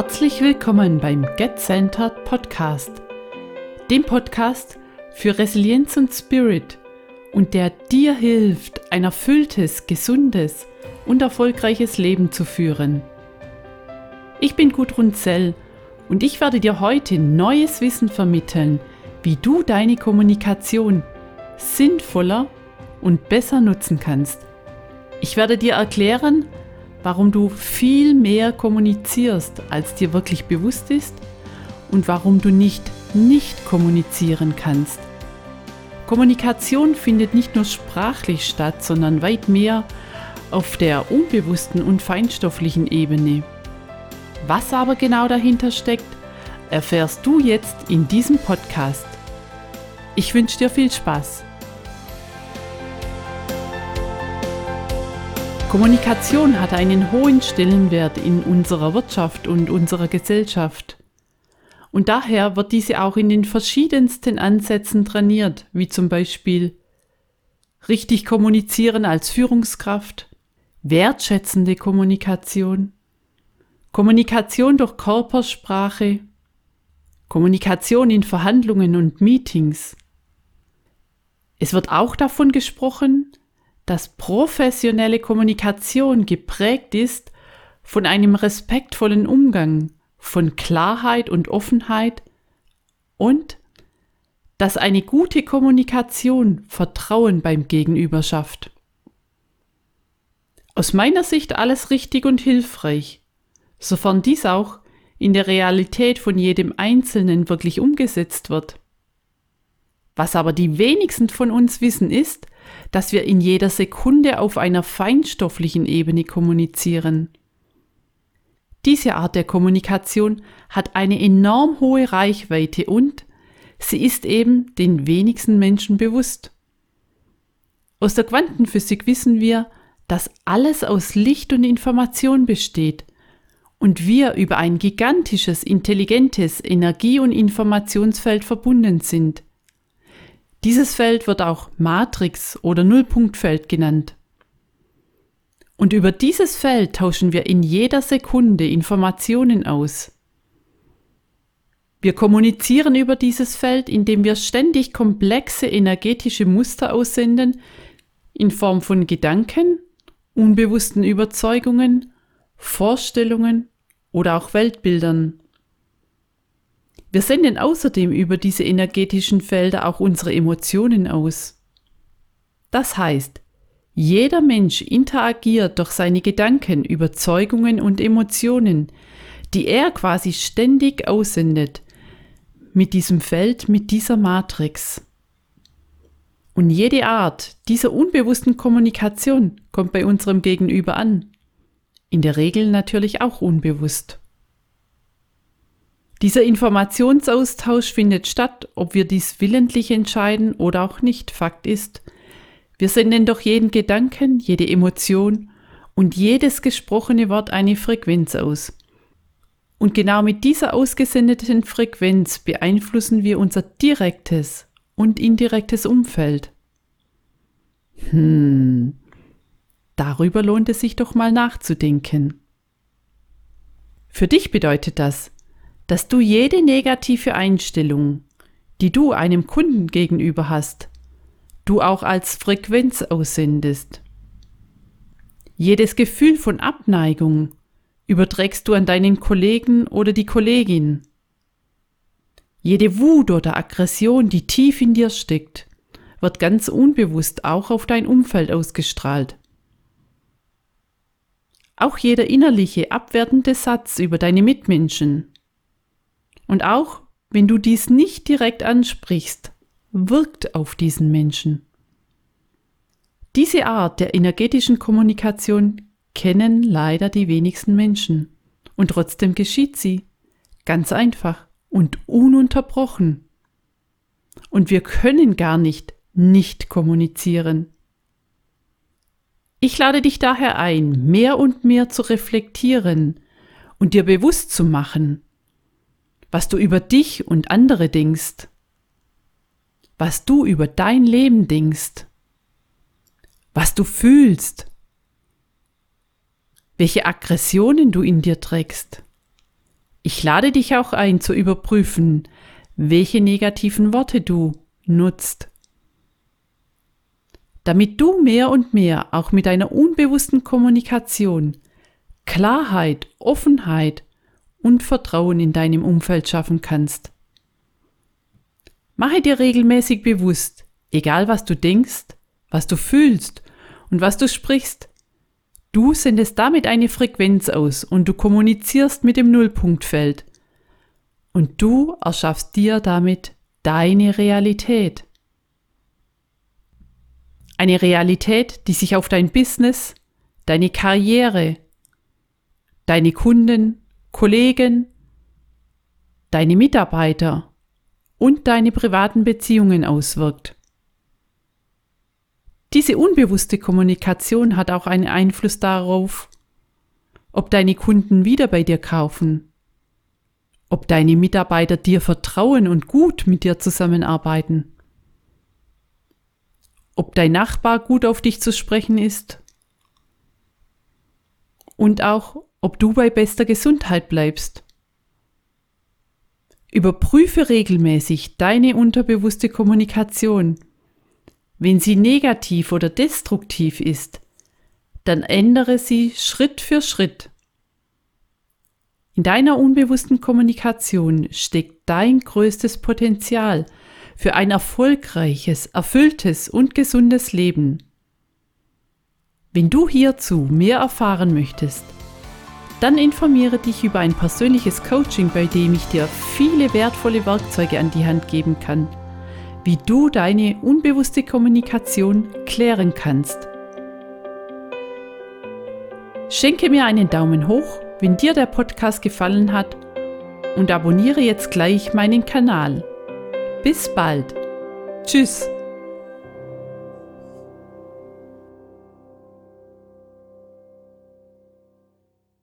Herzlich willkommen beim Get Centered Podcast, dem Podcast für Resilienz und Spirit und der dir hilft, ein erfülltes, gesundes und erfolgreiches Leben zu führen. Ich bin Gudrun Zell und ich werde dir heute neues Wissen vermitteln, wie du deine Kommunikation sinnvoller und besser nutzen kannst. Ich werde dir erklären, warum du viel mehr kommunizierst, als dir wirklich bewusst ist und warum du nicht nicht kommunizieren kannst. Kommunikation findet nicht nur sprachlich statt, sondern weit mehr auf der unbewussten und feinstofflichen Ebene. Was aber genau dahinter steckt, erfährst du jetzt in diesem Podcast. Ich wünsche dir viel Spaß. Kommunikation hat einen hohen Stellenwert in unserer Wirtschaft und unserer Gesellschaft. Und daher wird diese auch in den verschiedensten Ansätzen trainiert, wie zum Beispiel richtig kommunizieren als Führungskraft, wertschätzende Kommunikation, Kommunikation durch Körpersprache, Kommunikation in Verhandlungen und Meetings. Es wird auch davon gesprochen, dass professionelle Kommunikation geprägt ist von einem respektvollen Umgang, von Klarheit und Offenheit und dass eine gute Kommunikation Vertrauen beim Gegenüber schafft. Aus meiner Sicht alles richtig und hilfreich, sofern dies auch in der Realität von jedem Einzelnen wirklich umgesetzt wird. Was aber die wenigsten von uns wissen ist, dass wir in jeder Sekunde auf einer feinstofflichen Ebene kommunizieren. Diese Art der Kommunikation hat eine enorm hohe Reichweite und sie ist eben den wenigsten Menschen bewusst. Aus der Quantenphysik wissen wir, dass alles aus Licht und Information besteht und wir über ein gigantisches, intelligentes Energie- und Informationsfeld verbunden sind. Dieses Feld wird auch Matrix oder Nullpunktfeld genannt. Und über dieses Feld tauschen wir in jeder Sekunde Informationen aus. Wir kommunizieren über dieses Feld, indem wir ständig komplexe energetische Muster aussenden, in Form von Gedanken, unbewussten Überzeugungen, Vorstellungen oder auch Weltbildern. Wir senden außerdem über diese energetischen Felder auch unsere Emotionen aus. Das heißt, jeder Mensch interagiert durch seine Gedanken, Überzeugungen und Emotionen, die er quasi ständig aussendet, mit diesem Feld, mit dieser Matrix. Und jede Art dieser unbewussten Kommunikation kommt bei unserem Gegenüber an. In der Regel natürlich auch unbewusst. Dieser Informationsaustausch findet statt, ob wir dies willentlich entscheiden oder auch nicht. Fakt ist, wir senden doch jeden Gedanken, jede Emotion und jedes gesprochene Wort eine Frequenz aus. Und genau mit dieser ausgesendeten Frequenz beeinflussen wir unser direktes und indirektes Umfeld. Hm, darüber lohnt es sich doch mal nachzudenken. Für dich bedeutet das, dass du jede negative Einstellung, die du einem Kunden gegenüber hast, du auch als Frequenz aussendest. Jedes Gefühl von Abneigung überträgst du an deinen Kollegen oder die Kollegin. Jede Wut oder Aggression, die tief in dir steckt, wird ganz unbewusst auch auf dein Umfeld ausgestrahlt. Auch jeder innerliche abwertende Satz über deine Mitmenschen, und auch wenn du dies nicht direkt ansprichst, wirkt auf diesen Menschen. Diese Art der energetischen Kommunikation kennen leider die wenigsten Menschen. Und trotzdem geschieht sie. Ganz einfach und ununterbrochen. Und wir können gar nicht nicht kommunizieren. Ich lade dich daher ein, mehr und mehr zu reflektieren und dir bewusst zu machen, was du über dich und andere denkst, was du über dein Leben denkst, was du fühlst, welche Aggressionen du in dir trägst, Ich lade dich auch ein zu überprüfen, welche negativen Worte du nutzt. Damit du mehr und mehr auch mit deiner unbewussten Kommunikation Klarheit, Offenheit und Vertrauen in deinem Umfeld schaffen kannst. Mache dir regelmäßig bewusst, egal was du denkst, was du fühlst und was du sprichst, du sendest damit eine Frequenz aus und du kommunizierst mit dem Nullpunktfeld. Und du erschaffst dir damit deine Realität. Eine Realität, die sich auf dein Business, deine Karriere, deine Kunden, Kollegen, deine Mitarbeiter und deine privaten Beziehungen auswirkt. Diese unbewusste Kommunikation hat auch einen Einfluss darauf, ob deine Kunden wieder bei dir kaufen, ob deine Mitarbeiter dir vertrauen und gut mit dir zusammenarbeiten, ob dein Nachbar gut auf dich zu sprechen ist und auch, ob du bei bester Gesundheit bleibst. Überprüfe regelmäßig deine unterbewusste Kommunikation. Wenn sie negativ oder destruktiv ist, dann ändere sie Schritt für Schritt. In deiner unbewussten Kommunikation steckt dein größtes Potenzial für ein erfolgreiches, erfülltes und gesundes Leben. Wenn du hierzu mehr erfahren möchtest, dann informiere dich über ein persönliches Coaching, bei dem ich dir viele wertvolle Werkzeuge an die Hand geben kann, wie du deine unbewusste Kommunikation klären kannst. Schenke mir einen Daumen hoch, wenn dir der Podcast gefallen hat und abonniere jetzt gleich meinen Kanal. Bis bald. Tschüss.